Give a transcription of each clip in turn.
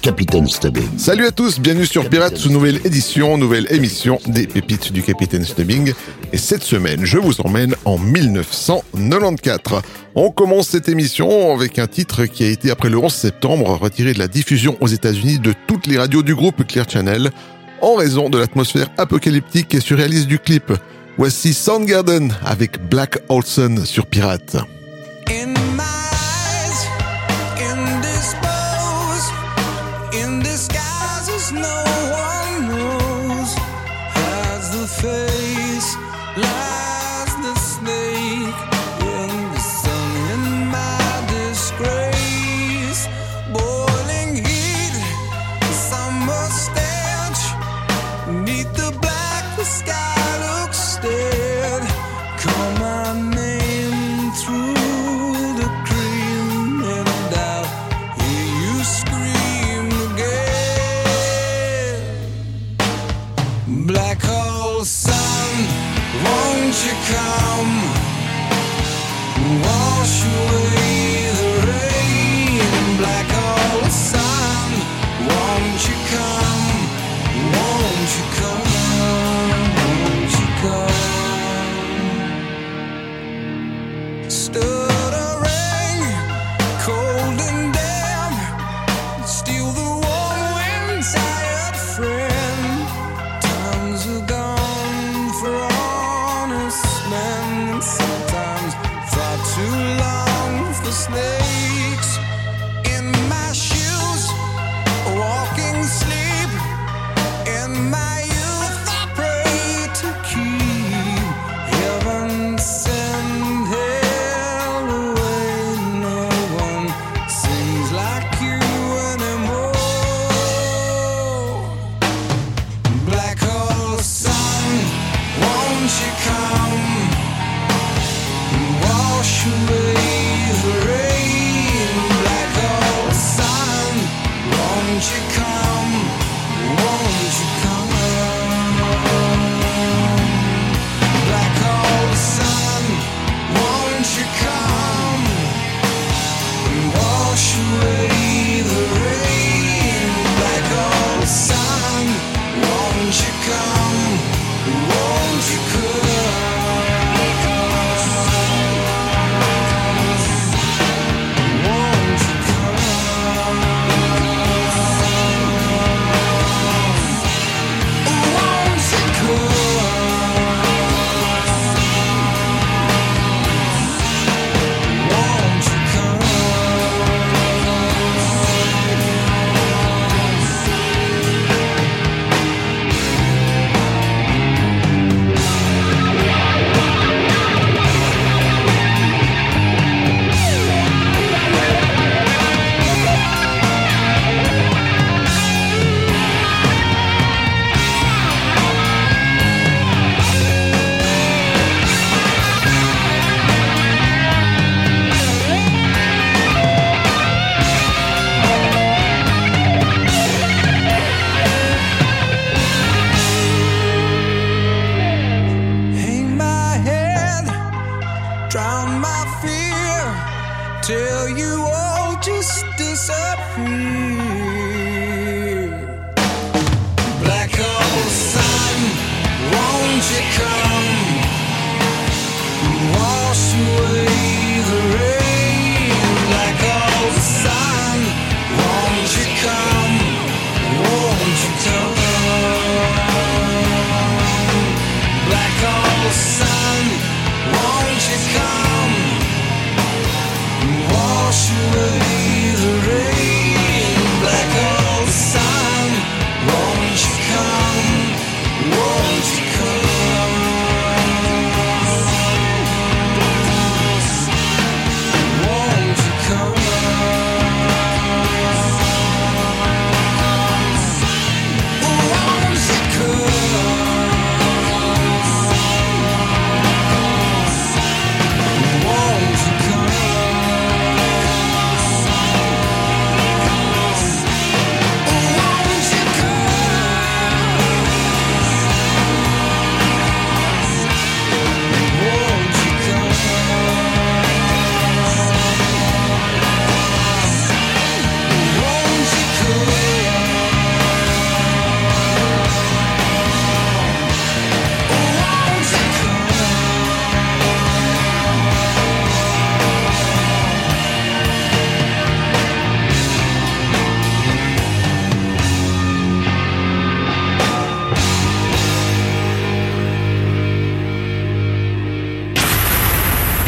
Capitaine Stubbing. Salut à tous, bienvenue sur Pirates, nouvelle édition, nouvelle émission des pépites du Capitaine Stubbing. Et cette semaine, je vous emmène en 1994. On commence cette émission avec un titre qui a été, après le 11 septembre, retiré de la diffusion aux États-Unis de toutes les radios du groupe Clear Channel en raison de l'atmosphère apocalyptique et surréaliste du clip. Voici Soundgarden avec Black Olson sur Pirates.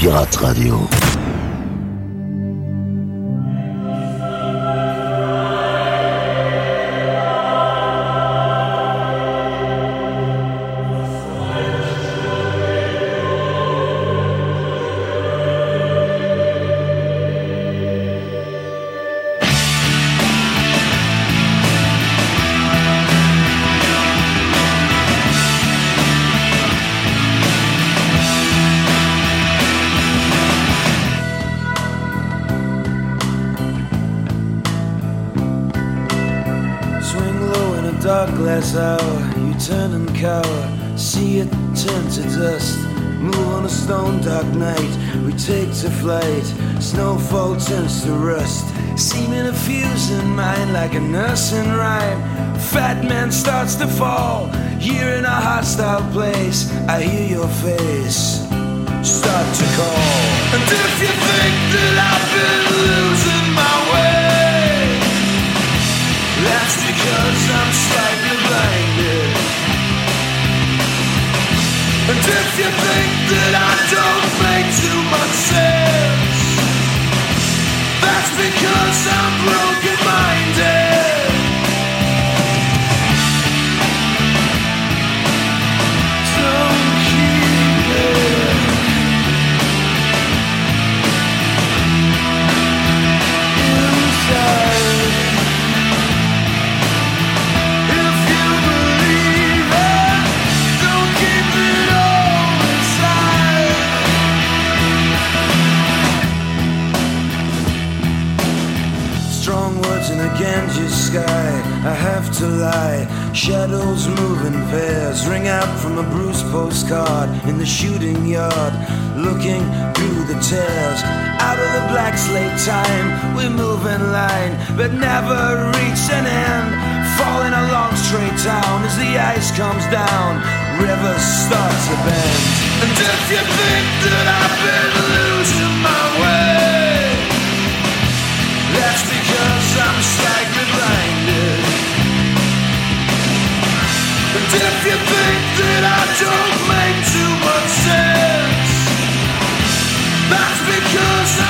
Pirate Radio. Like a nursing rhyme. Fat man starts to fall, here in a hostile place, I hear your face. Start to call. And if you think that I've been losing my way, that's because I'm slightly blinded. And if you think that I don't make too much sense, because I'm broken minded. Words Ganges sky. I have to lie. Shadows move in pairs. Ring out from a Bruce postcard in the shooting yard. Looking through the tears. Out of the black slate time, we move in line, but never reach an end. Falling along straight down as the ice comes down. Rivers start to bend. And if you think that I've been losing my way. Because I'm slightly blinded. And if you think that I don't make too much sense, that's because I'm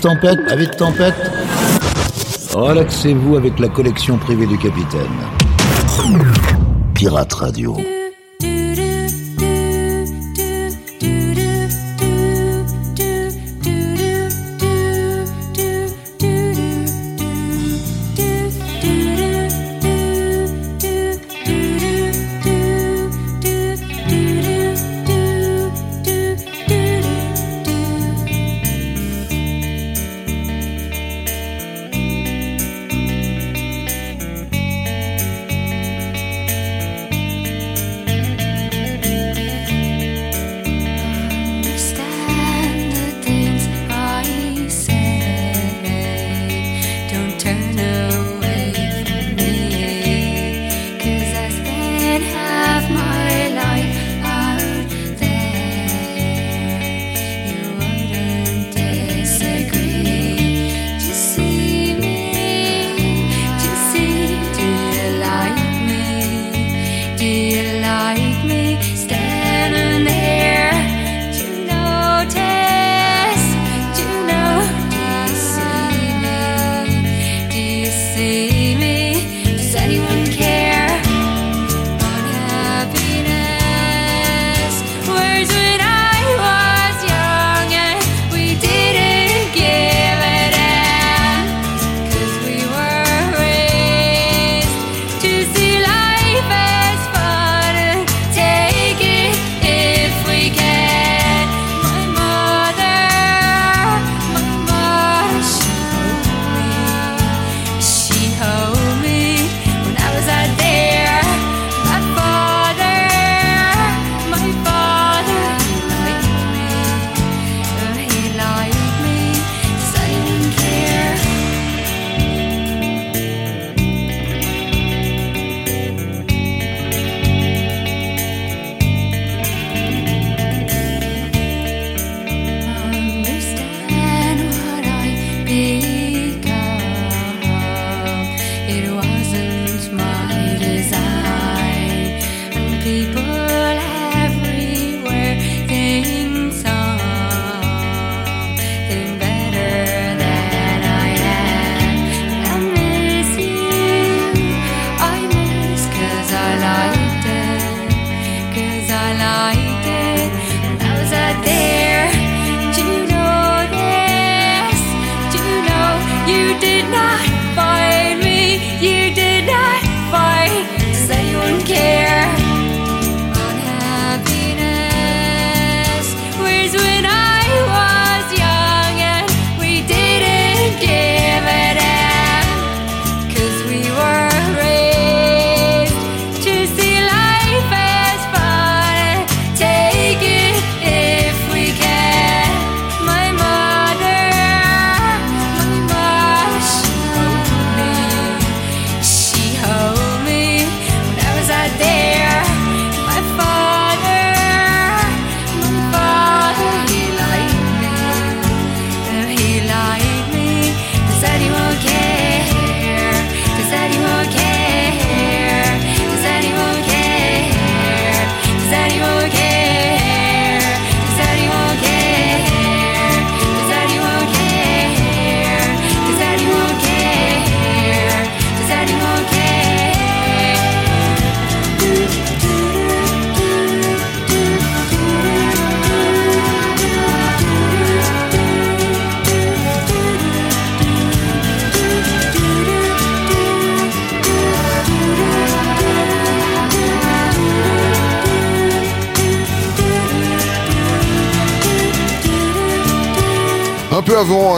tempête, avis de tempête. Relaxez-vous avec la collection privée du capitaine. Pirate Radio.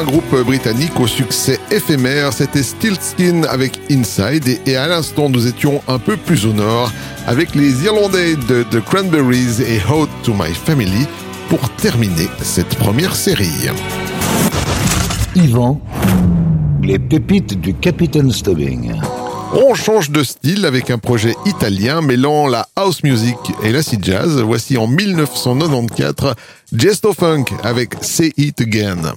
Un groupe britannique au succès éphémère, c'était Stiltskin avec Inside. Et, à l'instant, nous étions un peu plus au nord avec les Irlandais de The Cranberries et How to My Family pour terminer cette première série. Yvan, les pépites du Capitaine Stubbing. On change de style avec un projet italien mêlant la house music et l'acid jazz. Voici en 1994 Gesto Funk avec Say It Again.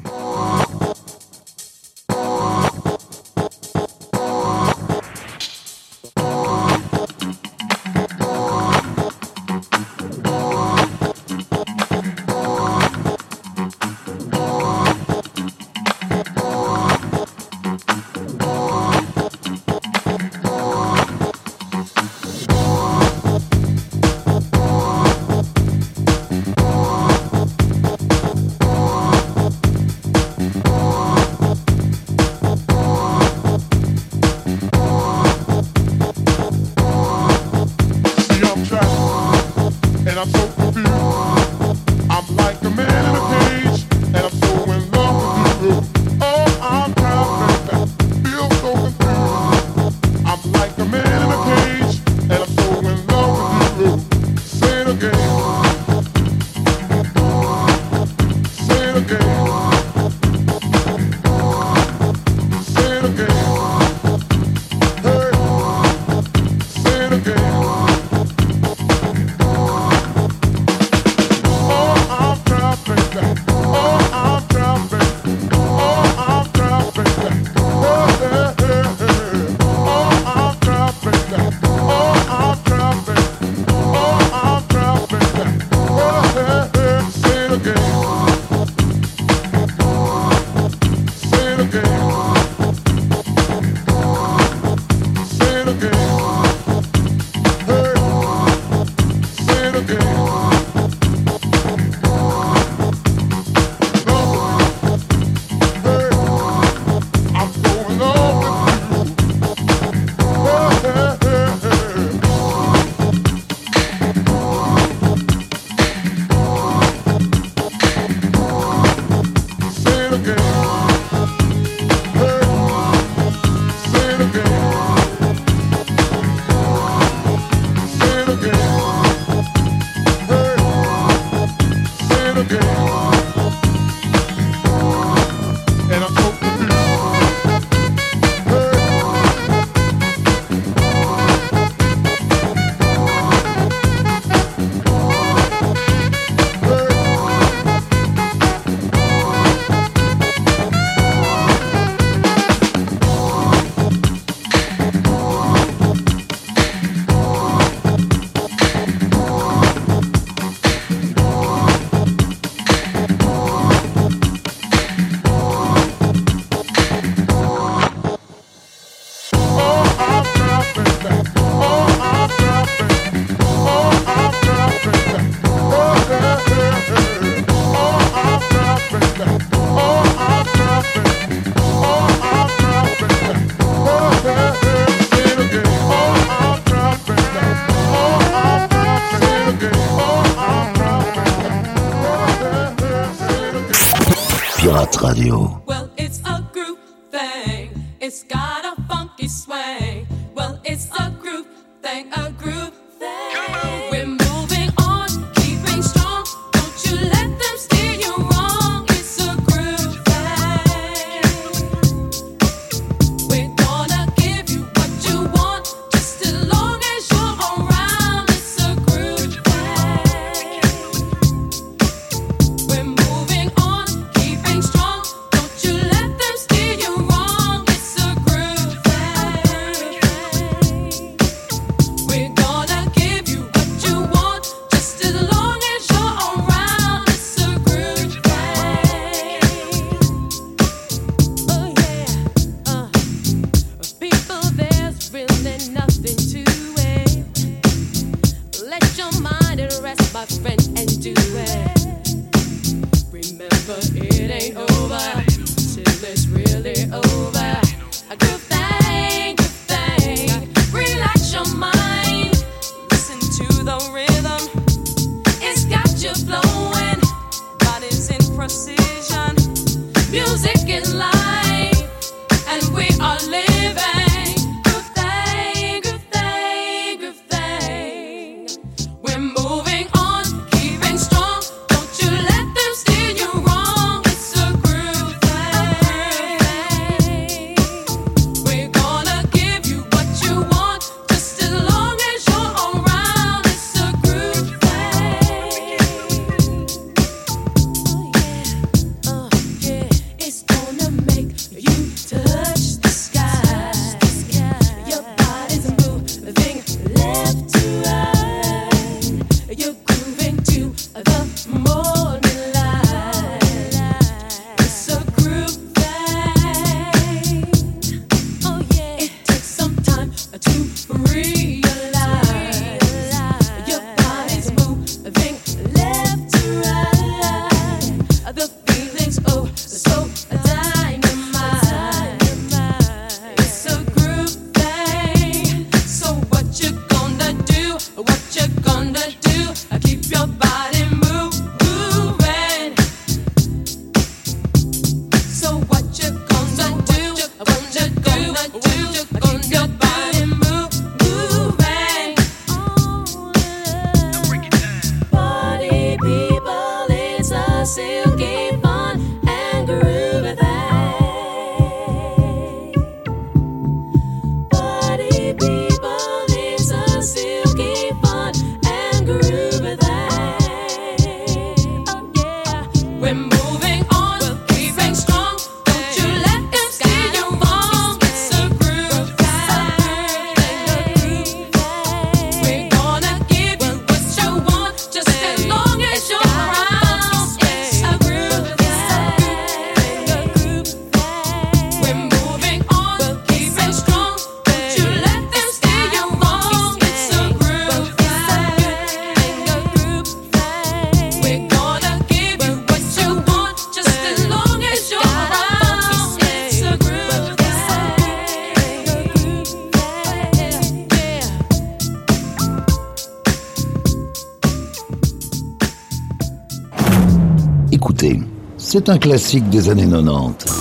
C'est un classique des années 90.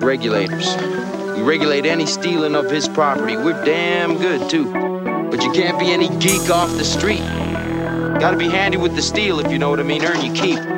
Regulators. We regulate any stealing of his property. We're damn good, too. But you can't be any geek off the street. Gotta be handy with the steel, if you know what I mean. Earn your keep.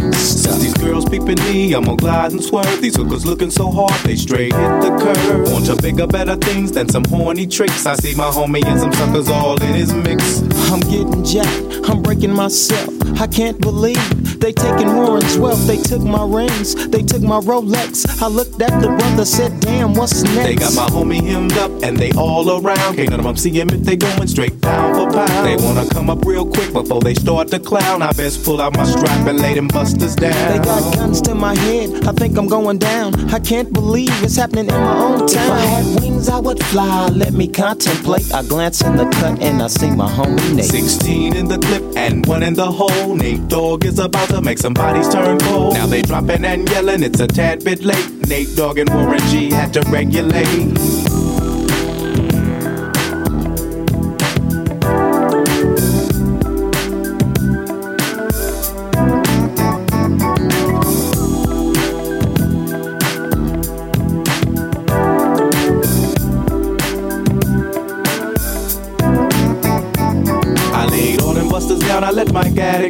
since these girls peeping me, I'm gonna glide and swerve. These hookers looking so hard, they straight hit the curve. Want to bigger, better things than some horny tricks. I see my homie and some suckers all in his mix. I'm getting jacked, I'm breaking myself. I can't believe they taking Warren's wealth. They took my rings, they took my Rolex. I looked at the brother, said, Damn, what's next? They got my homie hemmed up and they all around. Can't none of them see him if they going straight down for pound. They wanna come up real quick before they start to clown. I best pull out my strap and lay them busters down. They got guns to my head, I think I'm going down. I can't believe it's happening in my own town. If I had wings, I would fly. Let me contemplate. I glance in the cut and I see my homie Nate. 16 in the clip and one in the hole. Nate Dogg is about to make some bodies turn cold. Now they dropping and yelling, it's a tad bit late. Nate Dogg and Warren G had to regulate.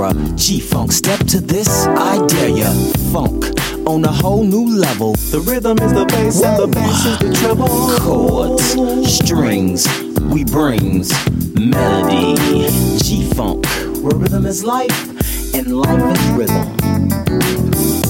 G Funk, step to this, I dare ya. Funk on a whole new level. The rhythm is the bass and the bass is the treble. Chords, strings, we brings melody. G Funk, where rhythm is life and life is rhythm.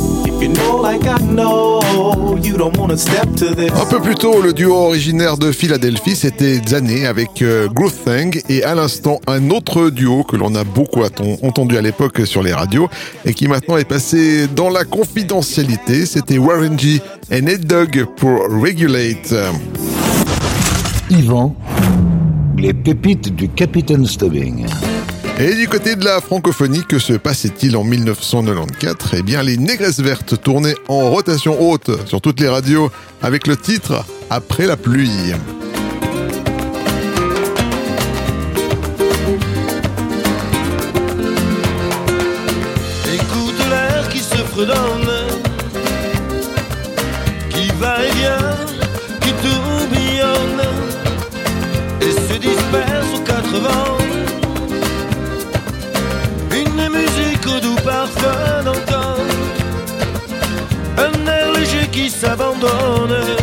Un peu plus tôt, le duo originaire de Philadelphie, c'était Zané avec euh, Groove Thing et à l'instant un autre duo que l'on a beaucoup entendu à l'époque sur les radios et qui maintenant est passé dans la confidentialité. C'était Warren G et Ned Dogg pour Regulate. Yvan, les pépites du Capitaine Stubbing. Et du côté de la francophonie, que se passait-il en 1994 Eh bien, les négresses vertes tournaient en rotation haute sur toutes les radios avec le titre Après la pluie. Écoute l'air qui se fredonne, qui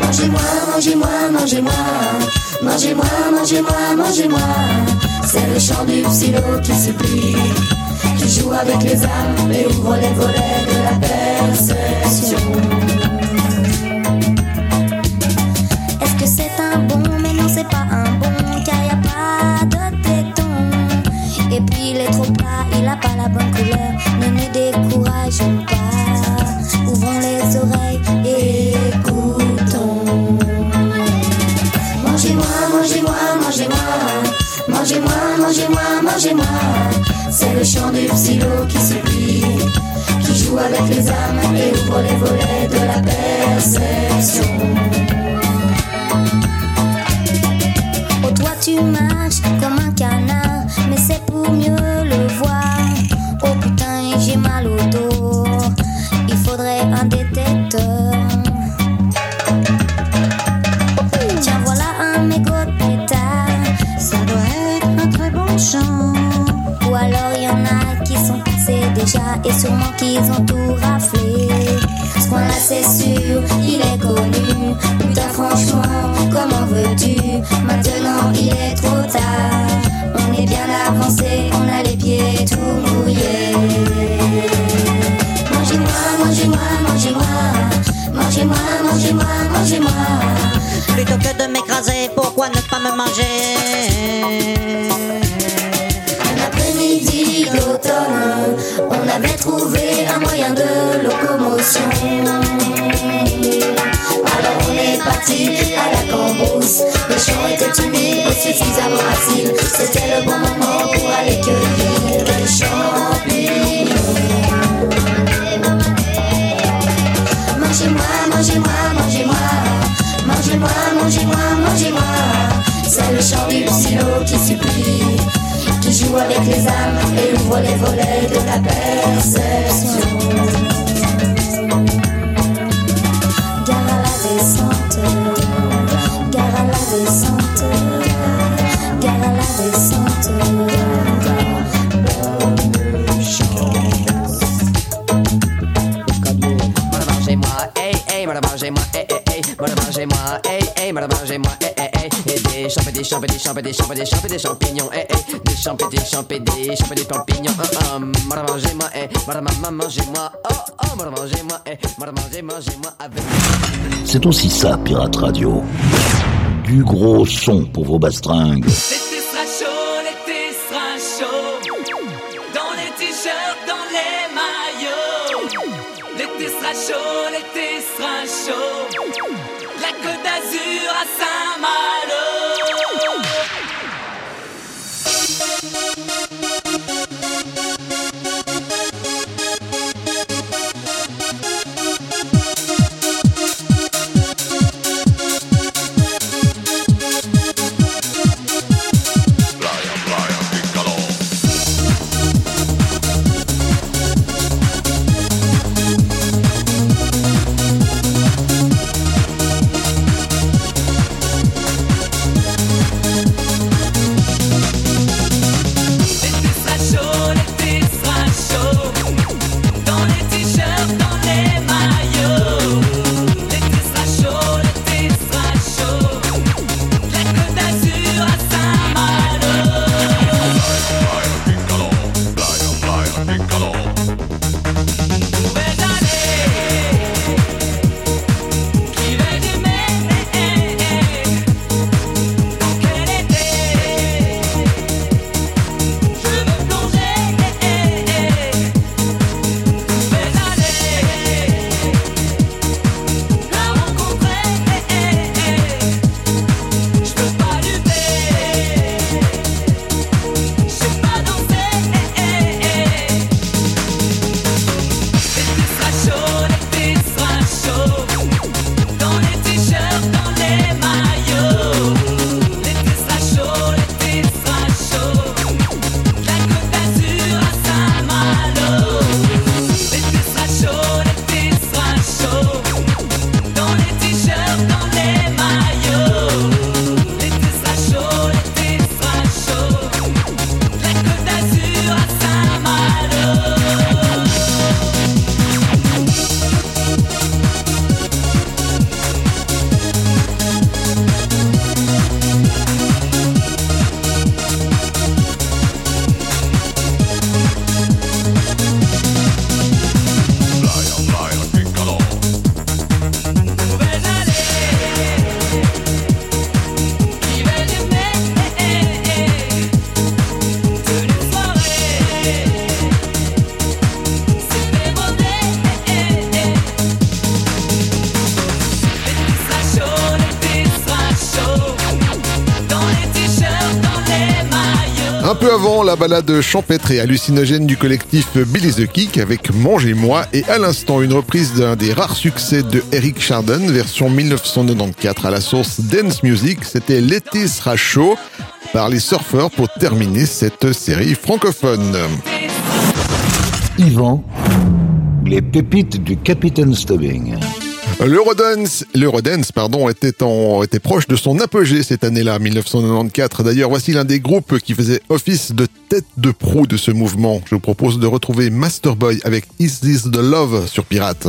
Mangez-moi, mangez-moi, mangez-moi. Mangez-moi, mangez-moi, mangez-moi. C'est le chant du psylo qui supplie, qui joue avec les âmes et ouvre les volets de la perception. Est-ce que c'est un bon? Mais non, c'est pas un bon, car y a pas de téton. Et puis il est trop plat, il a pas la bonne couleur. Ne nous décourageons pas, ouvrons les oreilles et écoutons. Mangez-moi, mangez-moi, mangez-moi. Mangez-moi, mangez-moi, mangez-moi. C'est le chant du psylo qui supplie, qui joue avec les âmes et ouvre les volets de la perception. Oh, toi tu marches comme un canard, mais c'est pour mieux et sûrement qu'ils ont tout raflé. Ce coin-là, c'est sûr, il est connu. Putain, franchement, comment veux-tu? Maintenant, il est trop tard. On est bien avancé, on a les pieds tout mouillés. Mangez-moi, mangez-moi, mangez-moi. Mangez-moi, mangez-moi, mangez-moi. Plutôt que de m'écraser, pourquoi ne pas me manger? trouver un moyen de locomotion. Alors on est parti à la cambrousse. Les champs était humides et suffisamment facile C'était le bon moment pour aller cueillir les champignons. Mangez-moi, mangez-moi, mangez-moi. Mangez-moi, mangez-moi, mangez-moi. C'est le chant du silo qui supplie qui joue avec les âmes et ouvre les volets de la berce. Champs, des champs, des champs, des champignons, hey, hey, des champs, des champs, des champs, des champignons, oh, oh, voilà, mangez, mangez-moi avec. C'est aussi ça, Pirate Radio. Du gros son pour vos bastringues. Un peu avant, la balade champêtre et hallucinogène du collectif Billy the Kick avec Mangez-moi et à l'instant une reprise d'un des rares succès de Eric Chardin, version 1994 à la source Dance Music. C'était L'été sera par les surfeurs pour terminer cette série francophone. Yvan, les pépites du Capitaine Stubbing. L'Eurodance, l'Eurodance, pardon, était en, était proche de son apogée cette année-là, 1994. D'ailleurs, voici l'un des groupes qui faisait office de tête de proue de ce mouvement. Je vous propose de retrouver Masterboy avec Is This the Love sur Pirate.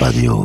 Radio.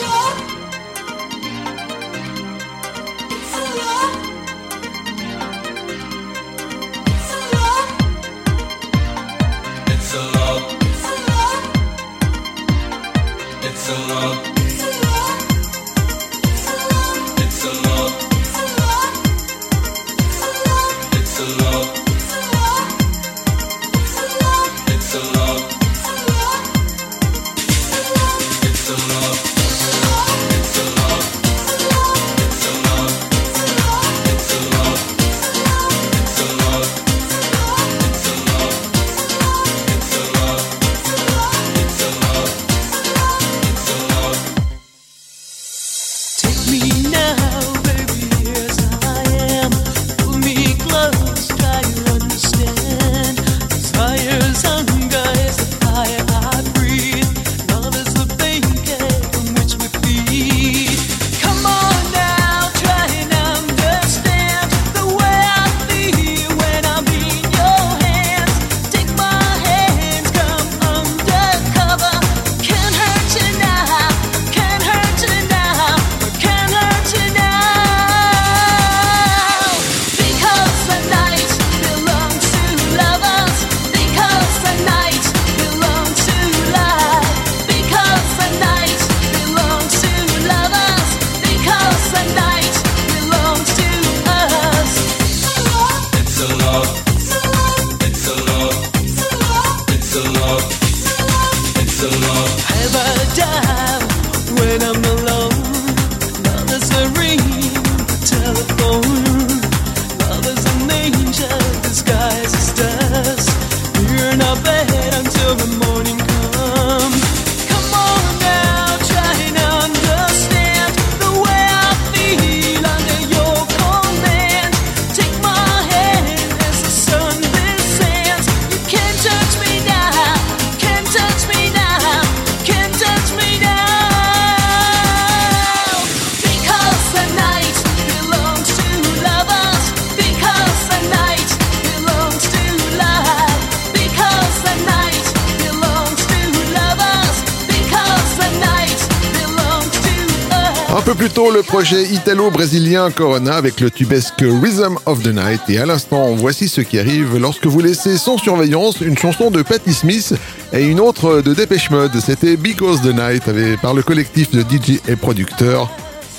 Corona avec le tubesque Rhythm of the Night. Et à l'instant, voici ce qui arrive lorsque vous laissez sans surveillance une chanson de Patti Smith et une autre de Dépêche Mode. C'était Because the Night par le collectif de DJ et producteurs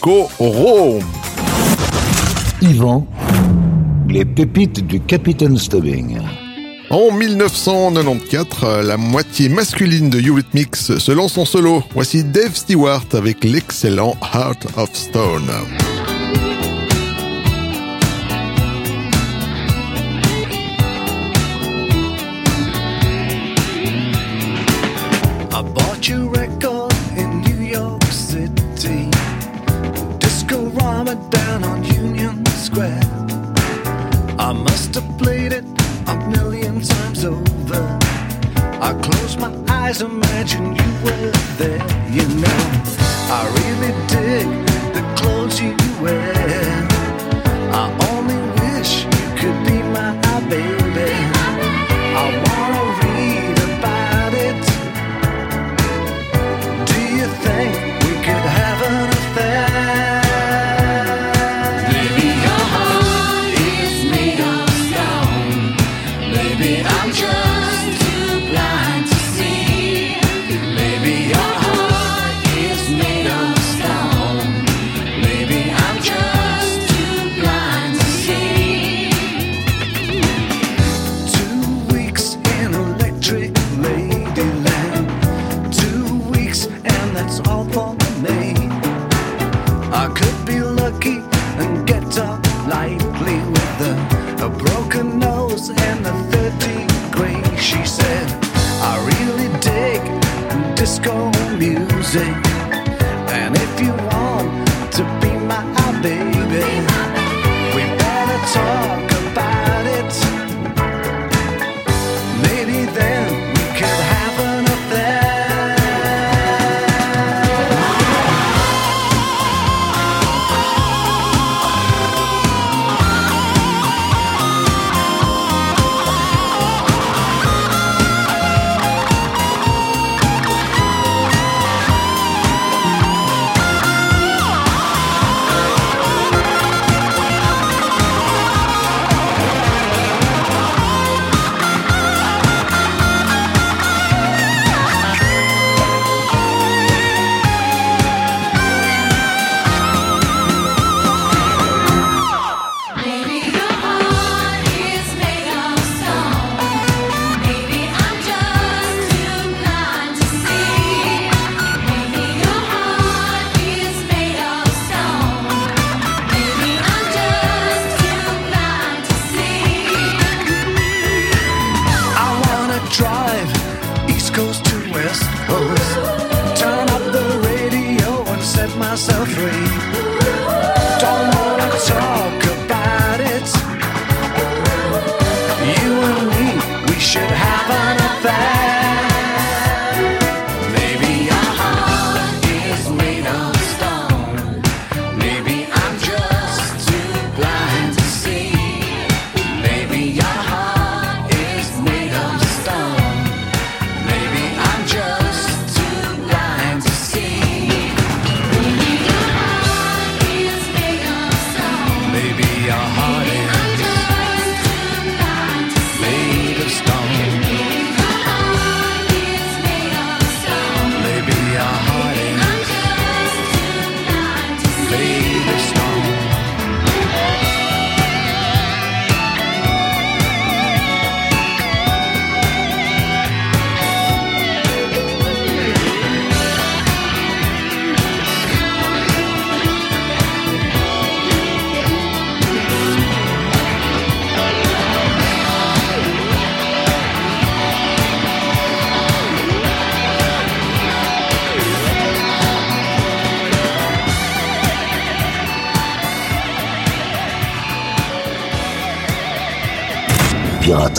Coro. Yvan, les pépites du Capitaine Stubbing. En 1994, la moitié masculine de Eurythmics se lance en solo. Voici Dave Stewart avec l'excellent Heart of Stone.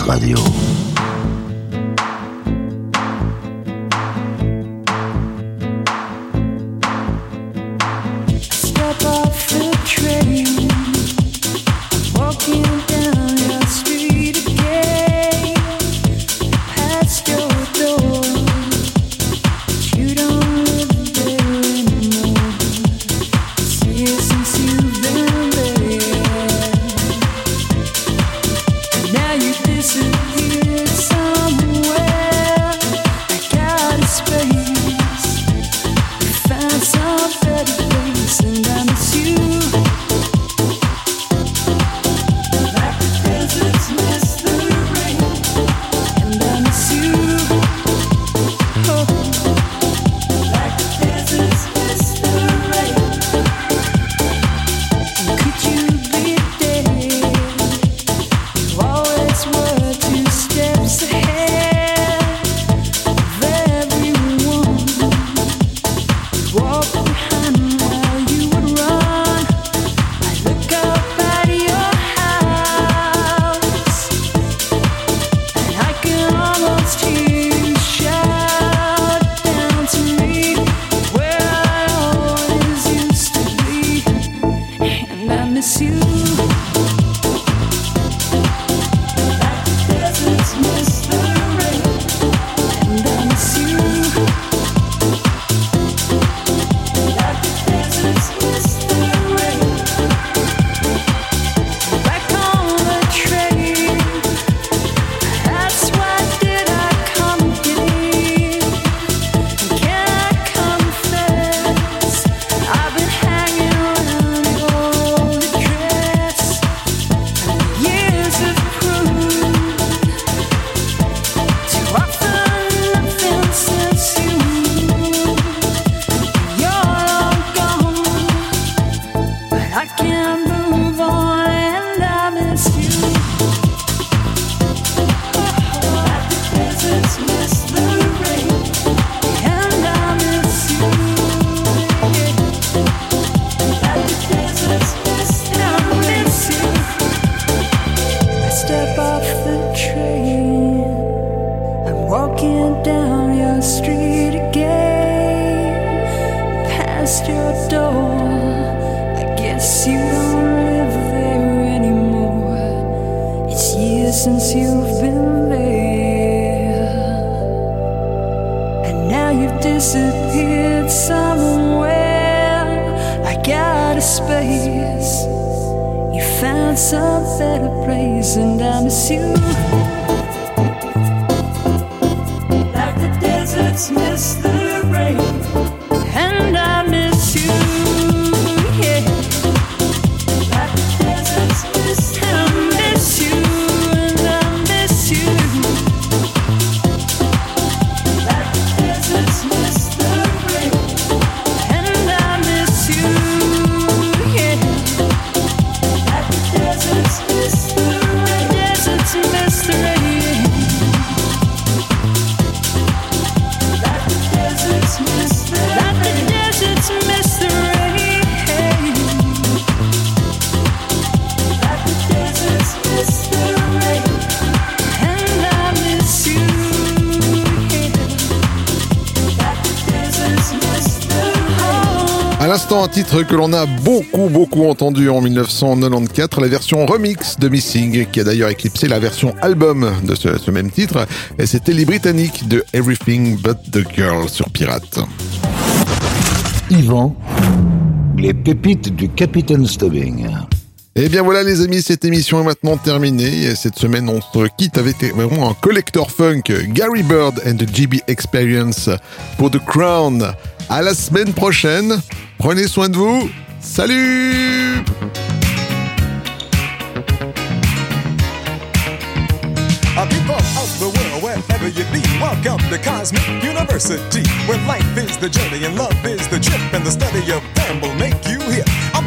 Radio. dismiss the rain. And I titre que l'on a beaucoup beaucoup entendu en 1994, la version remix de Missing, qui a d'ailleurs éclipsé la version album de ce, ce même titre, et c'était les Britanniques de Everything But the Girl sur Pirate. Yvan, les pépites du Capitaine Stubbing. Et bien voilà les amis, cette émission est maintenant terminée. Et cette semaine, on se quitte avec vraiment un collector funk, Gary Bird and the GB Experience pour The Crown. À la semaine prochaine. Prenez soin de vous. Salut.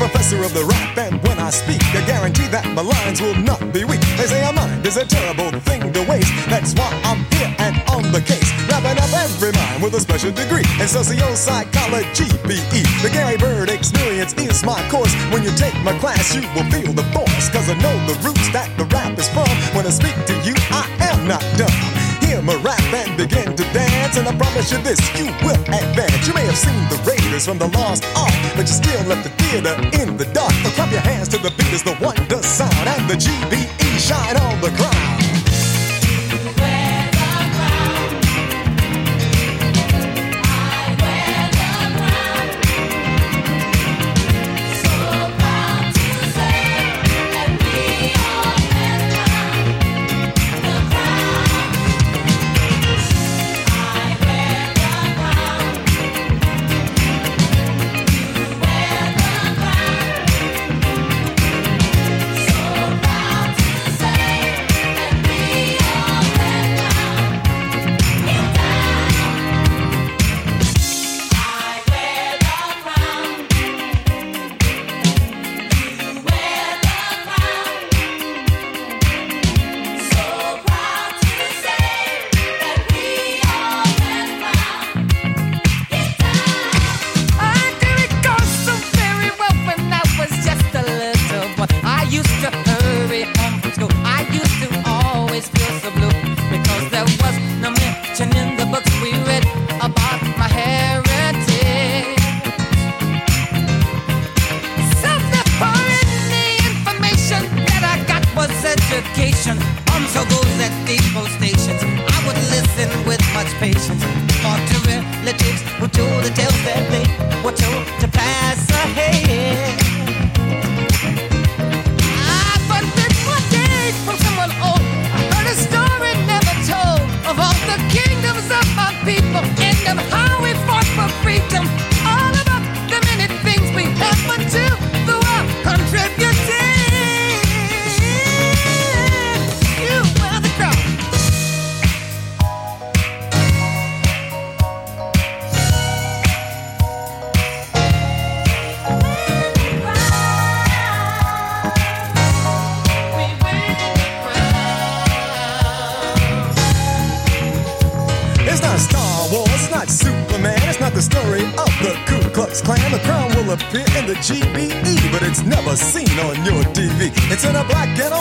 Professor of the rap, and when I speak, I guarantee that my lines will not be weak. They say a mind is a terrible thing to waste. That's why I'm here and on the case, wrapping up every mind with a special degree in socio-psychology, BE. The Gary Bird experience is my course. When you take my class, you will feel the force, cause I know the roots that the rap is from. When I speak to you, I am not dumb. Hear my rap and begin to dance, and I promise you this, you will advance. Have seen the Raiders from the Lost Ark, but you still left the theater in the dark. So clap your hands to the beat as the wonder sound, and the GBE shine on the ground. Seen on your TV. It's in a black and